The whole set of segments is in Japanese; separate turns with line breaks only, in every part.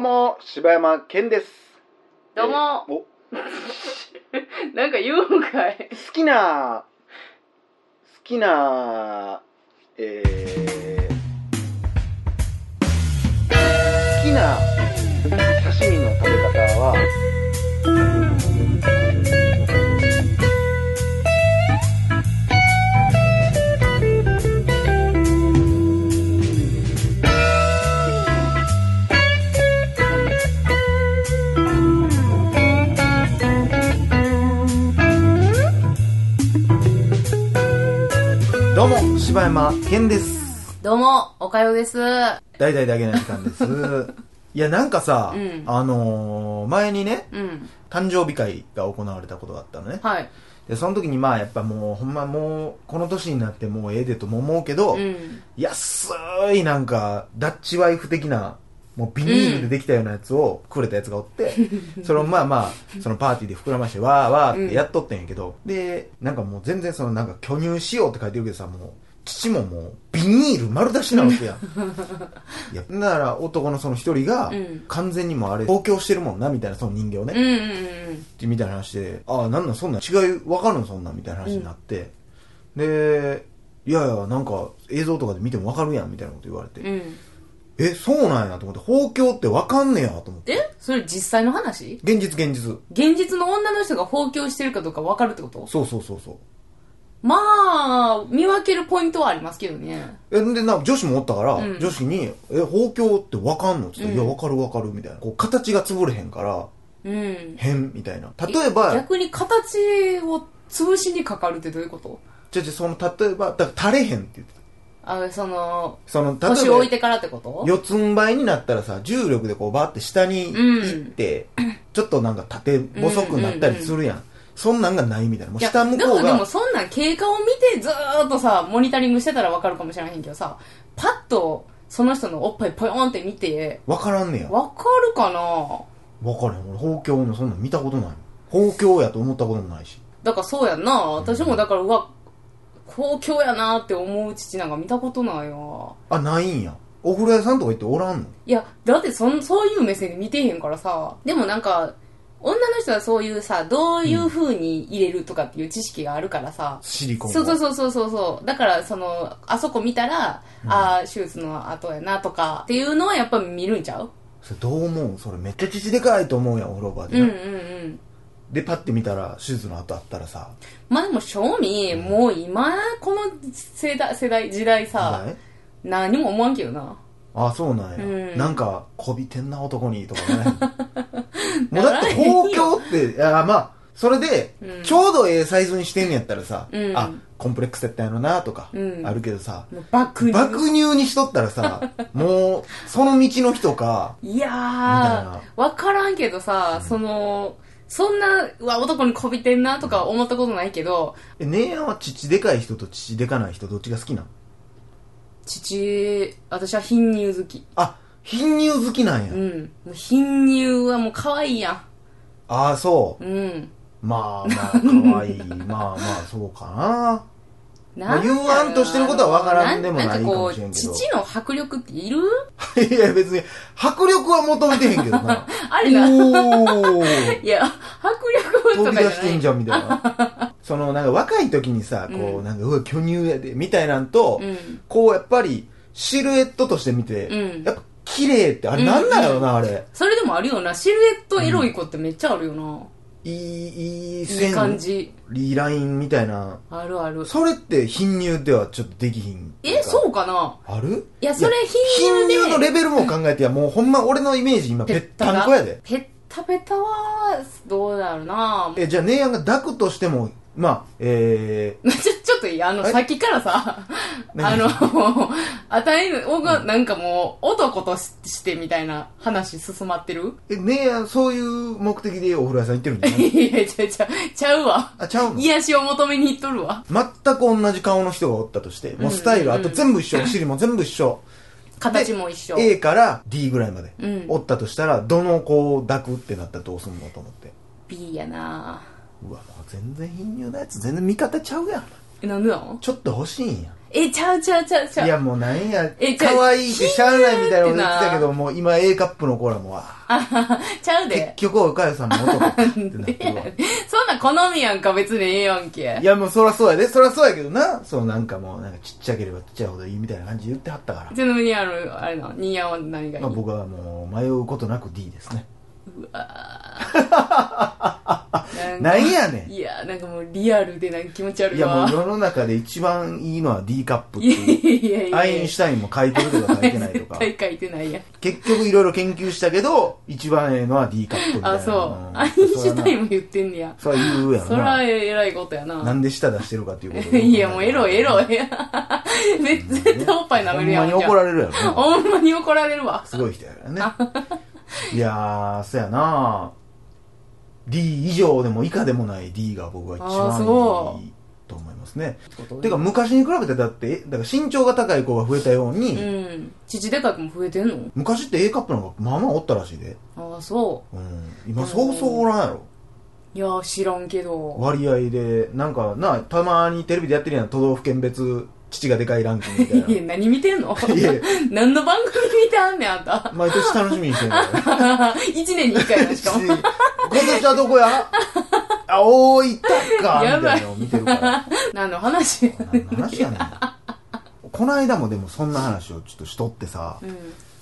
うも、柴山健です。
どうも
えーお
なんか言うんかい。
好きな、好きな、えー、好きな刺身の食べ方は、どうも、柴山健です。
どうも、おかよです。
大々だけな時間です。いや、なんかさ、
うん
あのー前にね、
うん。
誕生日会が行われたことがあったのね。
はい。
で、その時にまあやっぱもう、ほんまもう、この年になってもうええでとも思うけど、
うん。
安いなんか、ダッチワイフ的な、もうビニールでできたようなやつをくれたやつがおって、それをまあまあ、そのパーティーで膨らまして、わーわーってやっとってんやけど、で、なんかもう全然そのなんか巨乳しようって書いてるけどさ、もう、父ももう、ビニール丸出しなわけやん。いや、だから男のその一人が
うん、
完全にもうあれ、東京してるもんな、みたいなその人形ね。
うんうんうん。
みたいな話で、ああ、なんなんそんなん違いわかるのそんなんみたいな話になって、で、いやいや、なんか映像とかで見てもわかるやんみたいなこと言われて、
うん。
え、そうなんやと思って、包協ってわかんねやと思って。
え？それ実際の話？
現実現実。
現実の女の人が放狂してるかどうか分かるってこと？
そうそうそうそう。
まあ、見分けるポイントはありますけどね。
え、で、な、女子もおったから、
うん
女子に、え、包協ってわかんの？って言って、
うん
いや、わかるわかる、みたいな。こう、形が潰れへんから、
うん。
変、みたいな。例えば、
逆に形を潰しにかかるってどういうこと？
じゃじゃその、例えば、だから垂れへんって言ってた。
あ、その、
その、例
腰を置いてからってこと？
四つん這いになったらさ、重力でこうバーって下に行って、ちょっとなんか縦細くなったりするやん。そんなんがないみたいな。もう下向こう
でもでも
が、
そんなん経過を見てずーっとさモニタリングしてたら分かるかもしれへんけどさパッとその人のおっぱいポヨンって見て
わからんねや。
分かるかな？
わからん。俺、包協のそんなん見たことない。包協やと思ったこともないし。
だからそうやんな私もだからうわ公共やなって思う父なんか見たことないわ。
あ、ないんや。お風呂屋さんとか行っておらんの？
いやだってそんそういう目線で見てへんからさ。でもなんか女の人はそういうさどういう風に入れるとかっていう知識があるからさ、
シリコンを
そうそうそうそうそう。そうだからそのあそこ見たら、ああ手術の後やなとかっていうのはやっぱ見るんちゃう？
それどう思う？それめっちゃ父でかいと思うやん、お風呂場でな。
うんうんうん
で、パッて見たら、手術の後あったらさ、
まあでも正味、もう今この世代世代時代さ
ない
何も思わんけどな。
あ、そうなんや。
うん。
なんか、こびてんな男に、とかね。もうだって、包協って、いや、まあ、それで、
うん。
ちょうどええサイズにしてんねやったらさ、
うん。
あ、コンプレックスやったんやろな、とか、
うん。
あるけどさ、
もう爆乳。
爆乳にしとったらさ、もう、その道の人か、
いや
な。
ーわからんけどさ、そのそんなうわ男にこびてんなとか思ったことないけど
え、姉やんは父でかい人と父でかない人、どっちが好きなん
父私は貧乳好き
あ、貧乳好きなんや。
うん貧乳はもう可愛いや
ああ、そう。
んうん
まあまあ、かわいい。まあまあ、そうかな。まあ言わんとしてることは分からんでもないかもしれんけど。
父の迫力っている？
いや、別に、迫力は求めてへんけどな。
あれな。
おー。
いや迫力
飛び
とかじゃない。
出してんじゃん、みたいな。その、なんか若い時にさ、こう、
うん
なんか、うわ、巨乳やで、みたいなんと、
うん。
こう、やっぱり、シルエットとして見て、
うん。
やっぱ、綺麗って、あれなんなんやろな、あれ。
それでもあるよな。シルエットエロい子ってめっちゃあるよな、
いい、いい
いい
線。
感じ
いいラインみたいな。
あるある
それって、貧乳ではちょっとできひん？
えそうかな？
ある？
いやそれ貧乳で
貧乳のレベルも考えてや、もうほんま俺のイメージ今、ぺったんこやで。
ペッタペタはどうだろうな
え、じゃあ、姉やんが抱くとしても、まあ、え
ちょ、ちょっといい？あの、
え？
さっきからさ、あ
何
の、あたいの、おが、なんかもう、男とししてみたいな話進まってる？
ー、え、姉やん、そういう目的でお風呂屋さん行ってるんじゃない？
いや、ちゃうちゃう、ちゃうわ。
あ、ちゃうの？
癒しを求めに行っとるわ。
全く同じ顔の人がおったとして、もうスタイル、
うん。
あと全部一緒、お尻も全部一緒。
形も一緒。
A から D ぐらいまで、
うん。
おったとしたら、どの子を抱くってなったらどうすんのと思って。
B やな
うわ、全然貧乳のやつ、全然味方ちゃうやん。
え、なんでなの？
ちょっと欲しいんや。
え、ちゃうちゃうちゃうちゃう。
いやもうなんや
え、じゃあ
可愛いってしゃあないみたいなこと言ってたけど、もう今 A カップのコーラも、あ
ちゃう
結
で。
局おかゆさんの男かってなってるわ。
そんな好みやんか、別にええやんけ。
いやもうそらそうやで、そらそうやけどな。そうなんかもうなんかちっちゃければちっちゃいほどいいみたいな感じで言ってはったから。
ちなみにあの、あれな、ニーヤンは何がいい、
まあ僕はもう迷うことなく D ですね。
うわー
なんやねん。
いや、なんかもうリアルでなんか気持ち悪
いやも。う世の中で一番いいのは D カップって
いや
いう。
いやいや
アインシュタインも書いてるとか書いてないとか。
絶対書いてないやん。
結局いろいろ研究したけど、一番ええのは D カップみたいな。
あ、そう。
ん
アインシュタインも言ってんねや。
そら言うやろ
そら
な。
えらいことやな。
なんで舌出してるかっていうこと
いや、もうエロエロ。めっ絶対おっぱい舐めるやん。
ほんまに怒られるやろな。
ほんまに怒られるわ。
すごい人やからね。いやー、そやな D 以上でも以下でもない D が僕は一
あー
番
そ
いいと思いますね。てか昔に比べてだって、えだから身長が高い子が増えたように、
うん。父でかい子も増えてんの？
昔って A カップなんかまあまあおったらしいで。
ああ、そ
うん。今そうそうおらんやろ。
う。いやー、知らんけど。
割合で、なんかな、たまにテレビでやってるやん、都道府県別、父がでかいランキングみたいな。
いや、何見てんの？
いや
何の番組見てあんねん、あんた。
毎年楽しみにしてるから。
一年に一回なしかも。
今年はどこや？あ、大分かみたいなのを見てるから。
何の話
何の話やねん。この間もでもそんな話をちょっとしとってさ、
うん。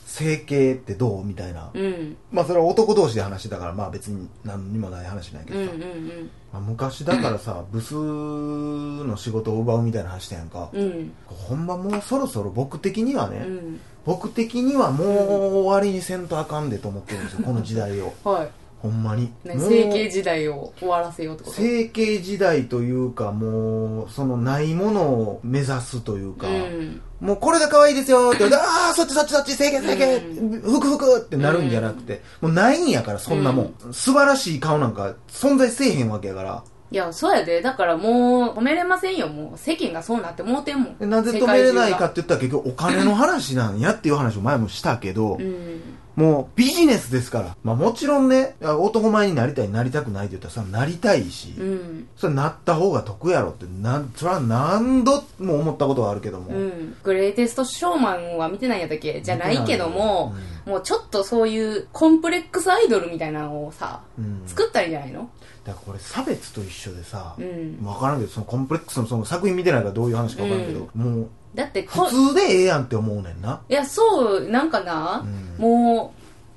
整形ってどう？みたいな。
うん。
まあそれは男同士で話してたから、まあ別に何にもない話なんやけ
うん。う
どさ。
ん。
まあ、昔だからさ、ブスの仕事を奪うみたいな話したやんか。
うん。
ほんまもうそろそろ僕的にはね、
うん。
僕的にはもう終わりにせんとあかんでと思ってるんですよ、この時代を。
はい。
ほんまに。
整形時代を終わらせようってこと？
整形時代というか、もう、そのないものを目指すというか、
うん。
もうこれが可愛いですよって言われて、ああ、そっちそっちそっち、整形整形、ふくふくってなるんじゃなくて、もうないんやから、そんなもん。素晴らしい顔なんか存在せえへんわけやから。
いや、そうやで。だからもう、止めれませんよ。もう、世間がそうなってもうてんもん。
でなぜ止めれないかって言ったら結局お金の話なんやっていう話を前もしたけど、
うん。
もうビジネスですから。まあもちろんね、男前になりたい、なりたくないって言ったら、それはなりたいし、
うん。
それなった方が得やろって、なん、それは何度も思ったことはあるけども。
うん。グレイテストショーマンは見てないんやったっけ？じゃないけども、もうちょっとそういうコンプレックスアイドルみたいなのをさ、
うん。
作ったらいいんじゃないの？
だからこれ差別と一緒でさ、
うん。
わからんけど、そのコンプレックスのその作品見てないからどういう話かわからんけど、もう、
だってこ、
普通でええやんって思うねんな。
いや、そう、なんかな、
うん。
も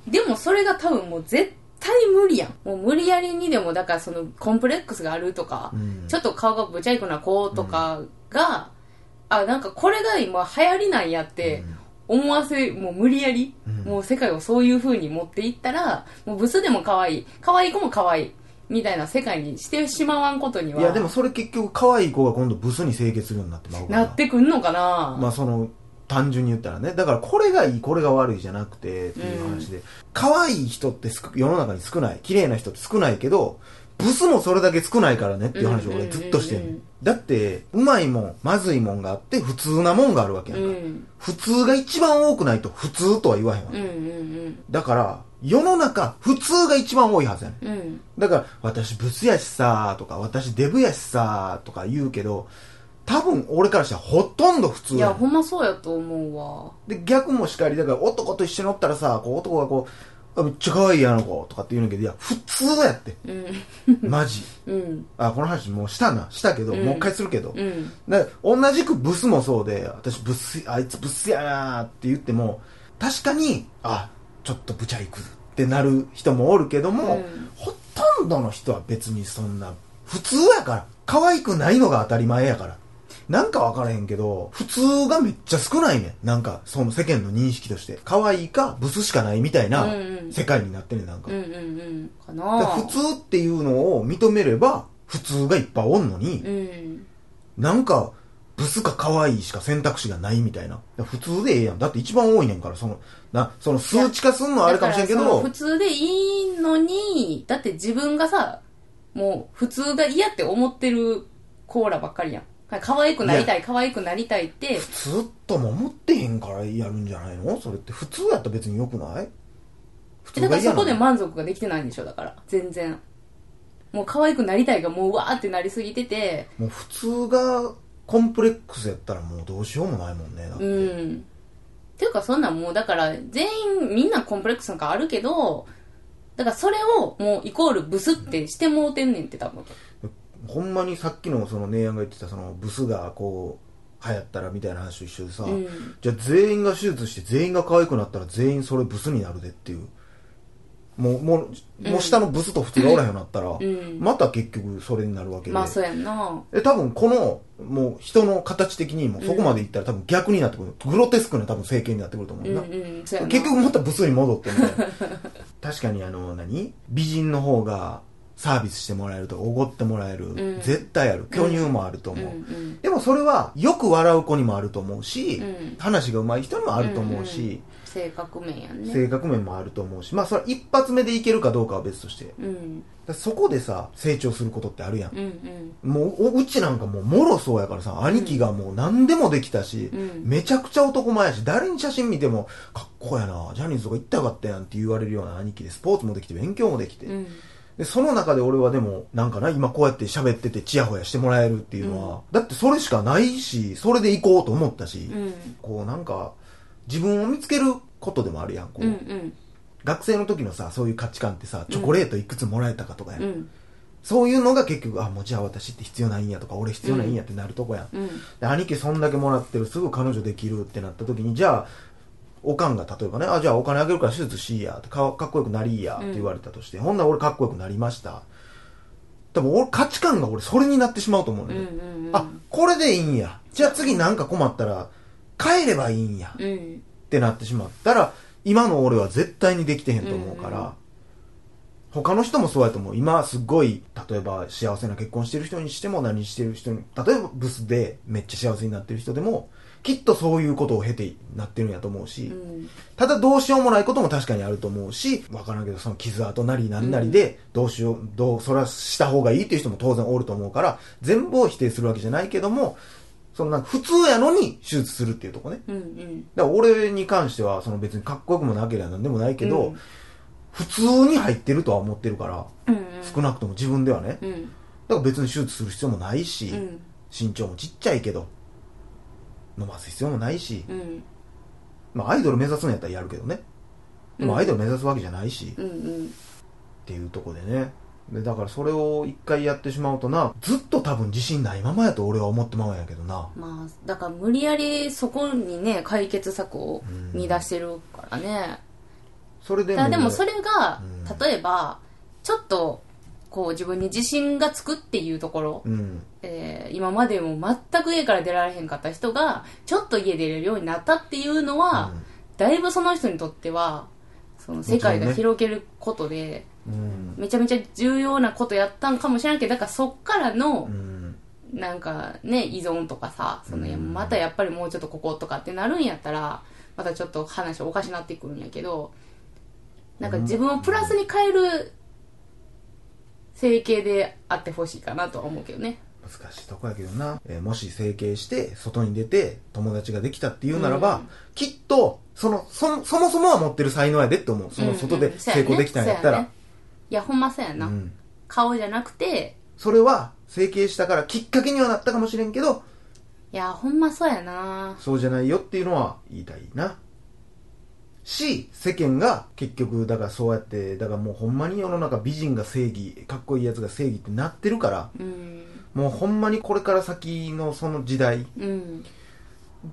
う、でもそれが多分もう絶対無理やん。もう無理やりにでも、だからそのコンプレックスがあるとか、
うん。
ちょっと顔がぶちゃいくな子とかが、あ、なんかこれが今流行りなんやって思わせ、もう無理やり、
うん。
もう世界をそういう風に持っていったら、もうブスでも可愛い、可愛い子も可愛い、みたいな世界にしてしまわんことには、
いや、でもそれ結局可愛い子が今度ブスに清潔するようになってまうから。
なってくんのかな、
まあその、単純に言ったらね。だからこれがいい、これが悪いじゃなくて、っていう話で。可愛い人って世の中に少ない。綺麗な人って少ないけど、ブスもそれだけ少ないからねっていう話を俺ずっとして
んうんうんうん
だって、うまいもん、まずいもんがあって、普通なもんがあるわけやんか。
うん。
普通が一番多くないと普通とは言わへんわけ。
うんうん
だから、世の中、普通が一番多いはずやねん。
うん。うん。
だから、私ブスやしさーとか、私デブやしさーとか言うけど、多分俺からしたらほとんど普通
いや、ほんまそうやと思うわ。
で、逆もしかり、だから男と一緒におったらさ、こう男がこう、あめっちゃ可愛いやあの子とかって言うんだけど、いや、普通やって。
うん。
マジ。
うん。
あ、この話もうしたな。したけど、
うん
もう一回するけど。
うん。
同じくブスもそうで、私ブス、あいつブスやなーって言っても、確かに、あ、ちょっとブチャイクってなる人もおるけども、
うん
ほとんどの人は別にそんな、普通やから。可愛くないのが当たり前やから。なんか分からへんけど、普通がめっちゃ少ないねん。なんか、その世間の認識として。可愛いか、ブスしかないみたいな世界になってんねん、なんか。
うんうんうん。か
普通っていうのを認めれば、普通がいっぱいおんのに、
うん。
なんか、ブスか可愛いしか選択肢がないみたいな。普通でええやん。だって一番多いねんから、その、な、その数値化すんのはあれかもしれんけど
普、通でいいのに、だって自分がさ、もう普通が嫌って思ってるコーラばっかりやん。可愛くなりたい、可愛くなりたいって、
普通とも思ってへんからやるんじゃないの？それって普通やったら別に良くない？普
だからそこで満足ができてないんでしょ、だから。全然。もう可愛くなりたいがもううわーってなりすぎてて、
もう普通がコンプレックスやったらもうどうしようもないもんねだって。
うん。っていうかそんなんもうだから全員みんなコンプレックスなんかあるけどだからそれをもうイコールブスってしてもうてんねんって多分。
ほんまにさっきのその姉やんが言ってたそのブスがこう流行ったらみたいな話と一緒でさ、
うん。
じゃあ全員が手術して全員が可愛くなったら全員それブスになるでっていうもうもうもう下のブスと普通がおらへんようになったら、
ん。
また結局それになるわけで、
まあそうやんな。
で多分このもう人の形的にもそこまでいったら多分逆になってくる、グロテスクな多分整形になってくると思う
うん
な、
うん。そうやな。
結局またブスに戻ってね。確かにあの何？美人の方がサービスしてもらえるとかおごってもらえる、
ん。
絶対ある。巨乳もあると思う、
うんうん
でもそれはよく笑う子にもあると思うし、
うん。
話が上手い人にもあると思うし、
性格面やんね。
性格面もあると思うしまあそれは一発目でいけるかどうかは別として。
うん。
らそこでさ成長することってあるやん、
うんうん。
もうおうちなんかもうもろそうやからさ兄貴がもう何でもできたし、
うん。
めちゃくちゃ男前やし誰に写真見てもかっこやなジャニーズとか行ったよかったやんって言われるような兄貴でスポーツもできて勉強もできて、
うん。
でその中で俺はでもなんかな今こうやって喋っててチヤホヤしてもらえるっていうのは、だってそれしかないしそれで行こうと思ったし、
うん。
こうなんか自分を見つけることでもあるやんこう、
うんうん。
学生の時のさそういう価値観ってさチョコレートいくつもらえたかとかやん、
うん。
そういうのが結局あもうじゃあ私って必要ないんやとか俺必要ないんやってなるとこやん、
うん。
で兄貴そんだけもらってるすぐ彼女できるってなった時にじゃあおかんが例えばねあじゃあお金あげるから手術しいやかかっこよくなりいやって言われたとして、ほんなら俺かっこよくなりました。多分俺価値観が俺それになってしまうと思う
うん
ね、
うんうん。
あこれでいいんや。じゃあ次なんか困ったら帰ればいいんや。
うん。
ってなってしまったら今の俺は絶対にできてへんと思うから、
うんうん
他の人もそうやと思う。今すごい例えば幸せな結婚してる人にしても何してる人に例えばブスでめっちゃ幸せになってる人でもきっとそういうことを経てなってるんやと思うし、
うん。
ただどうしようもないことも確かにあると思うしわからんけどその傷跡なりなんなりでどうしようどうそれはした方がいいっていう人も当然おると思うから全部を否定するわけじゃないけどもそのなんか普通やのに手術するっていうとこね。
うんうん。
だから俺に関してはその別にかっこよくもなければなんでもないけど、
うん。
普通に入ってるとは思ってるから
うんうん。
少なくとも自分ではね。
うん。
だから別に手術する必要もないし、
うん。
身長もちっちゃいけど飲ます必要もないし、
うん。
まあアイドル目指すんやったらやるけどね。でもアイドル目指すわけじゃないし、っ
うんうん。
ていうとこでねでだからそれを一回やってしまうとなずっと多分自信ないままやと俺は思ってまうんやけどな。
まあだから無理やりそこにね解決策を見出してるからね。
それで
だからでもそれが
うん。
例えばちょっとこう自分に自信がつくっていうところ、
うん。
えー今までも全く家から出られへんかった人がちょっと家出れるようになったっていうのは、
うん。
だいぶその人にとってはその世界が広げることで、
うん
めちゃめちゃ重要なことやったんかもしれないけどだからそっからの
う、ん。
なんかね依存とかさそのまたやっぱりもうちょっとこことかってなるんやったらまたちょっと話おかしなってくるんやけどなんか自分をプラスに変える整形であってほしいかなとは思うけどね。
難しいとこやけどな、えーもし整形して外に出て友達ができたっていうならば、
うん。
きっとそのそそもそもは持ってる才能やでって思う。その外で成功できたんやったら、
うんうんいやほんまそうやな、
うん。
顔じゃなくて
それは整形したからきっかけにはなったかもしれんけど
いやほんまそうやな。
そうじゃないよっていうのは言いたいな。し世間が結局だからそうやってだからもうほんまに世の中美人が正義かっこいいやつが正義ってなってるから
うん。
もうほんまにこれから先のその時代
うん。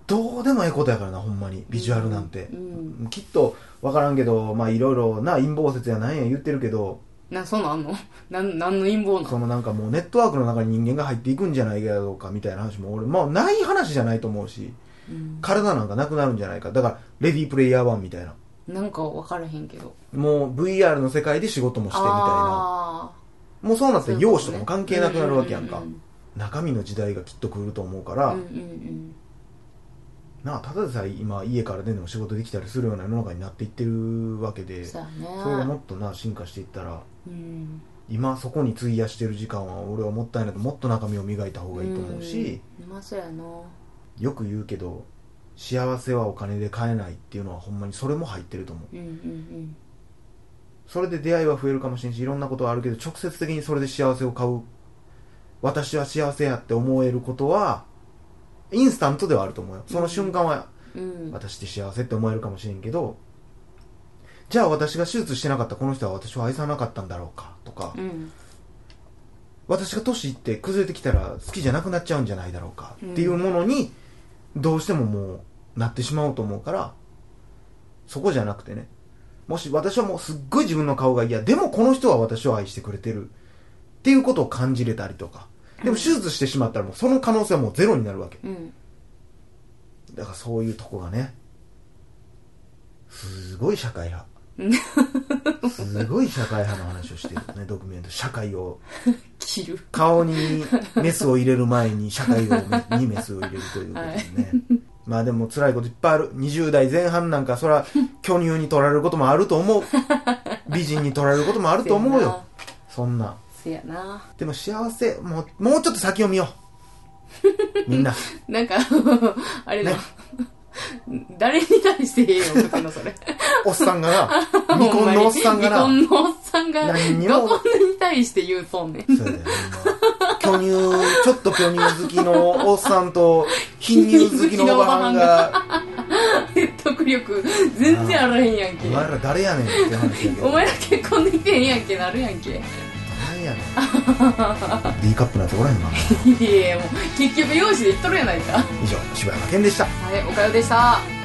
どうでもええことやからなほんまにビジュアルなんて、
うん
きっと分からんけどまあいろいろな陰謀説やなんや言ってるけど
なそんなんの？なんなんの陰謀なの
そのなんかもうネットワークの中に人間が入っていくんじゃないかどうかみたいな話も俺まあない話じゃないと思うし
うん。
体なんかなくなるんじゃないか。だからレディープレイヤー1みたいな。
なんか分からへんけど。
もう VR の世界で仕事もしてみたいな。
あ
もうそうなって
ー
容姿とかも関係なくなるわけやんか。
ううん
中身の時代がきっと来ると思うから、
うんうん
なあただでさえ今家から出ても仕事できたりするような世の中になっていってるわけで。
そね。
それがもっとな進化していったら
うん。
今そこに費やしてる時間は俺はもったいないともっと中身を磨いた方がいいと思うし、
うん。まあそうやな
よく言うけど幸せはお金で買えないっていうのはほん。まにそれも入ってると思う
うん。うん。
それで出会いは増えるかもしれん。しいろん。なことはあるけど直接的にそれで幸せを買う私は幸せやって思えることはインスタントではあると思うよその瞬間は
うん。
私って幸せって思えるかもしれん。けどじゃあ私が手術してなかったこの人は私を愛さなかったんだろうかとか、
うん。
私が年いって崩れてきたら好きじゃなくなっちゃうんじゃないだろうかっていうものにどうしてももうなってしまおうと思うからそこじゃなくてね。もし私はもうすっごい自分の顔が嫌。でもこの人は私を愛してくれてる。っていうことを感じれたりとか。でも手術してしまったらもうその可能性はもうゼロになるわけ。
うん。
だからそういうとこがねすごい社会派すごい社会派の話をしてるねドキュメント社会を。
切る。
顔にメスを入れる前に社会をにメスを入れるということでね、まあでも辛いこといっぱいある。20代前半なんかそら巨乳に取られることもあると思う。美人に取られることもあると思うよ。そんな。
せやな。
でも幸せもうもうちょっと先を見よう。みんな。
なんかあれだ、
ね
誰に対してええよ送ってんのそれ。
おっさんがな 未婚のおっさんがな。
未婚のおっさんが
何にも。
どこに対して言うとんねん。
そうだよ巨乳ちょっと巨乳好きのおっさんと貧乳好きのおばはんが。
説得力全然あらへんやんけ。
お前ら誰やねんって話やけど。
お前ら結婚できてへんやんけなるやんけ
誰やねん。D カップなんておらへんかな
いやもう結局容姿で言っとるやないか。は
以上柴山健でした。
いおかよでした